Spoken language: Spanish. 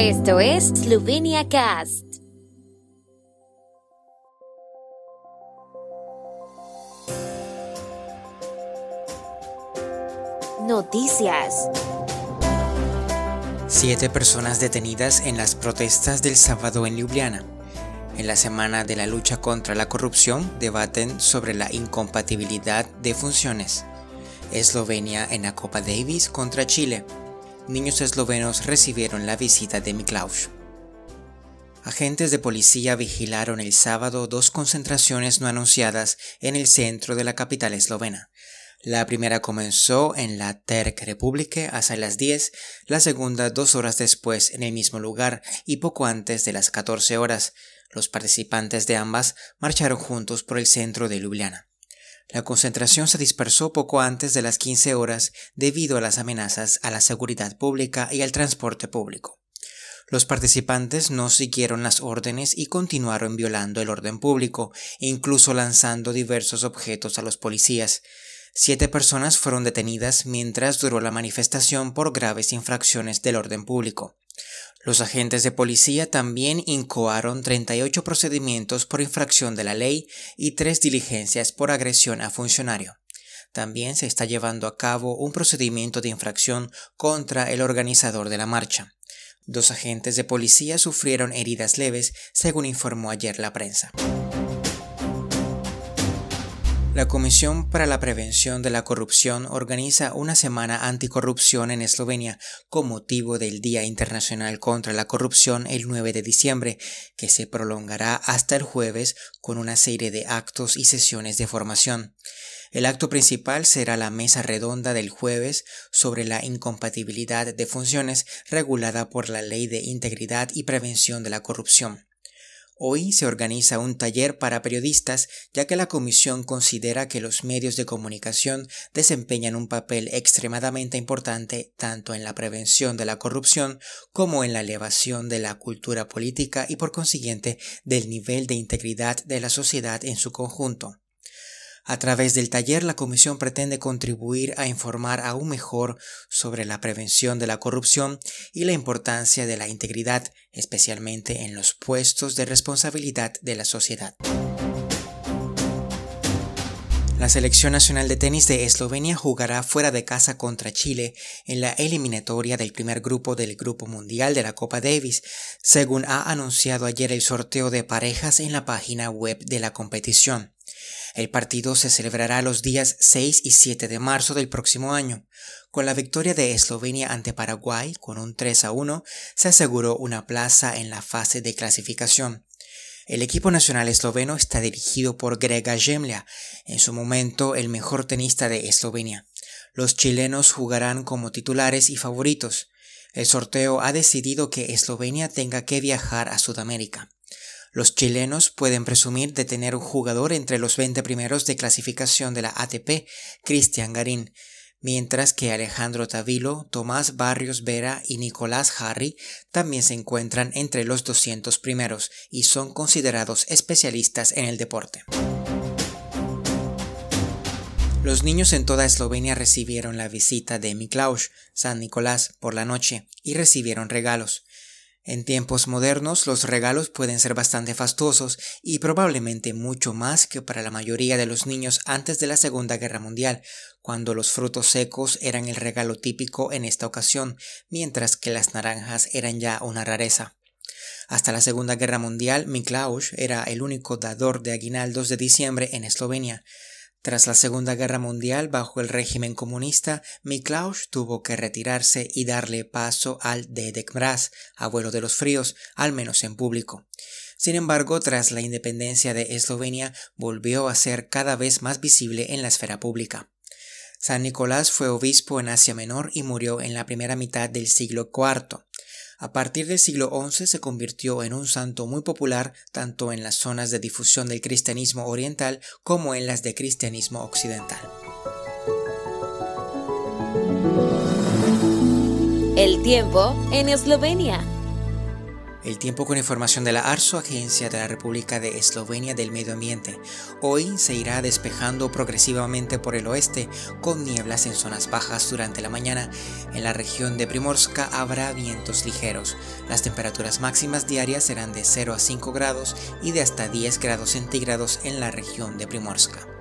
Esto es Slovenia Cast. Noticias. Siete personas detenidas en las protestas del sábado en Ljubljana. En la semana de la lucha contra la corrupción debaten sobre la incompatibilidad de funciones. Eslovenia en la Copa Davis contra Chile. Niños eslovenos recibieron la visita de Miklaus. Agentes de policía vigilaron el sábado dos concentraciones no anunciadas en el centro de la capital eslovena. La primera comenzó en la Terk Republike hacia las 10, la segunda dos horas después en el mismo lugar y poco antes de las 14 horas. Los participantes de ambas marcharon juntos por el centro de Ljubljana. La concentración se dispersó poco antes de las 15 horas debido a las amenazas a la seguridad pública y al transporte público. Los participantes no siguieron las órdenes y continuaron violando el orden público, incluso lanzando diversos objetos a los policías. Siete personas fueron detenidas mientras duró la manifestación por graves infracciones del orden público. Los agentes de policía también incoaron 38 procedimientos por infracción de la ley y tres diligencias por agresión a funcionario. También se está llevando a cabo un procedimiento de infracción contra el organizador de la marcha. Dos agentes de policía sufrieron heridas leves, según informó ayer la prensa. La Comisión para la Prevención de la Corrupción organiza una semana anticorrupción en Eslovenia con motivo del Día Internacional contra la Corrupción el 9 de diciembre, que se prolongará hasta el jueves con una serie de actos y sesiones de formación. El acto principal será la mesa redonda del jueves sobre la incompatibilidad de funciones regulada por la Ley de Integridad y Prevención de la Corrupción. Hoy se organiza un taller para periodistas ya que la comisión considera que los medios de comunicación desempeñan un papel extremadamente importante tanto en la prevención de la corrupción como en la elevación de la cultura política y por consiguiente del nivel de integridad de la sociedad en su conjunto. A través del taller, la Comisión pretende contribuir a informar aún mejor sobre la prevención de la corrupción y la importancia de la integridad, especialmente en los puestos de responsabilidad de la sociedad. La selección nacional de tenis de Eslovenia jugará fuera de casa contra Chile en la eliminatoria del primer grupo del Grupo Mundial de la Copa Davis, según ha anunciado ayer el sorteo de parejas en la página web de la competición. El partido se celebrará los días 6 y 7 de marzo del próximo año. Con la victoria de Eslovenia ante Paraguay con un 3 a 1, se aseguró una plaza en la fase de clasificación. El equipo nacional esloveno está dirigido por Grega Gemlia, en su momento el mejor tenista de Eslovenia. Los chilenos jugarán como titulares y favoritos. El sorteo ha decidido que Eslovenia tenga que viajar a Sudamérica. Los chilenos pueden presumir de tener un jugador entre los 20 primeros de clasificación de la ATP, Cristian Garín, mientras que Alejandro Tavilo, Tomás Barrios Vera y Nicolás Harry también se encuentran entre los 200 primeros y son considerados especialistas en el deporte. Los niños en toda Eslovenia recibieron la visita de Miklaus, San Nicolás, por la noche y recibieron regalos. En tiempos modernos los regalos pueden ser bastante fastuosos y probablemente mucho más que para la mayoría de los niños antes de la Segunda Guerra Mundial, cuando los frutos secos eran el regalo típico en esta ocasión, mientras que las naranjas eran ya una rareza. Hasta la Segunda Guerra Mundial, Miklaus era el único dador de aguinaldos de diciembre en Eslovenia. Tras la Segunda Guerra Mundial, bajo el régimen comunista, Miklaus tuvo que retirarse y darle paso al Dedek Mraz, abuelo de los fríos, al menos en público. Sin embargo, tras la independencia de Eslovenia, volvió a ser cada vez más visible en la esfera pública. San Nicolás fue obispo en Asia Menor y murió en la primera mitad del siglo IV. A partir del siglo XI se convirtió en un santo muy popular tanto en las zonas de difusión del cristianismo oriental como en las de cristianismo occidental. El tiempo en Eslovenia. El tiempo con información de la ARSO, Agencia de la República de Eslovenia del Medio Ambiente. Hoy se irá despejando progresivamente por el oeste, con nieblas en zonas bajas durante la mañana. En la región de Primorska habrá vientos ligeros. Las temperaturas máximas diarias serán de 0 a 5 grados y de hasta 10 grados centígrados en la región de Primorska.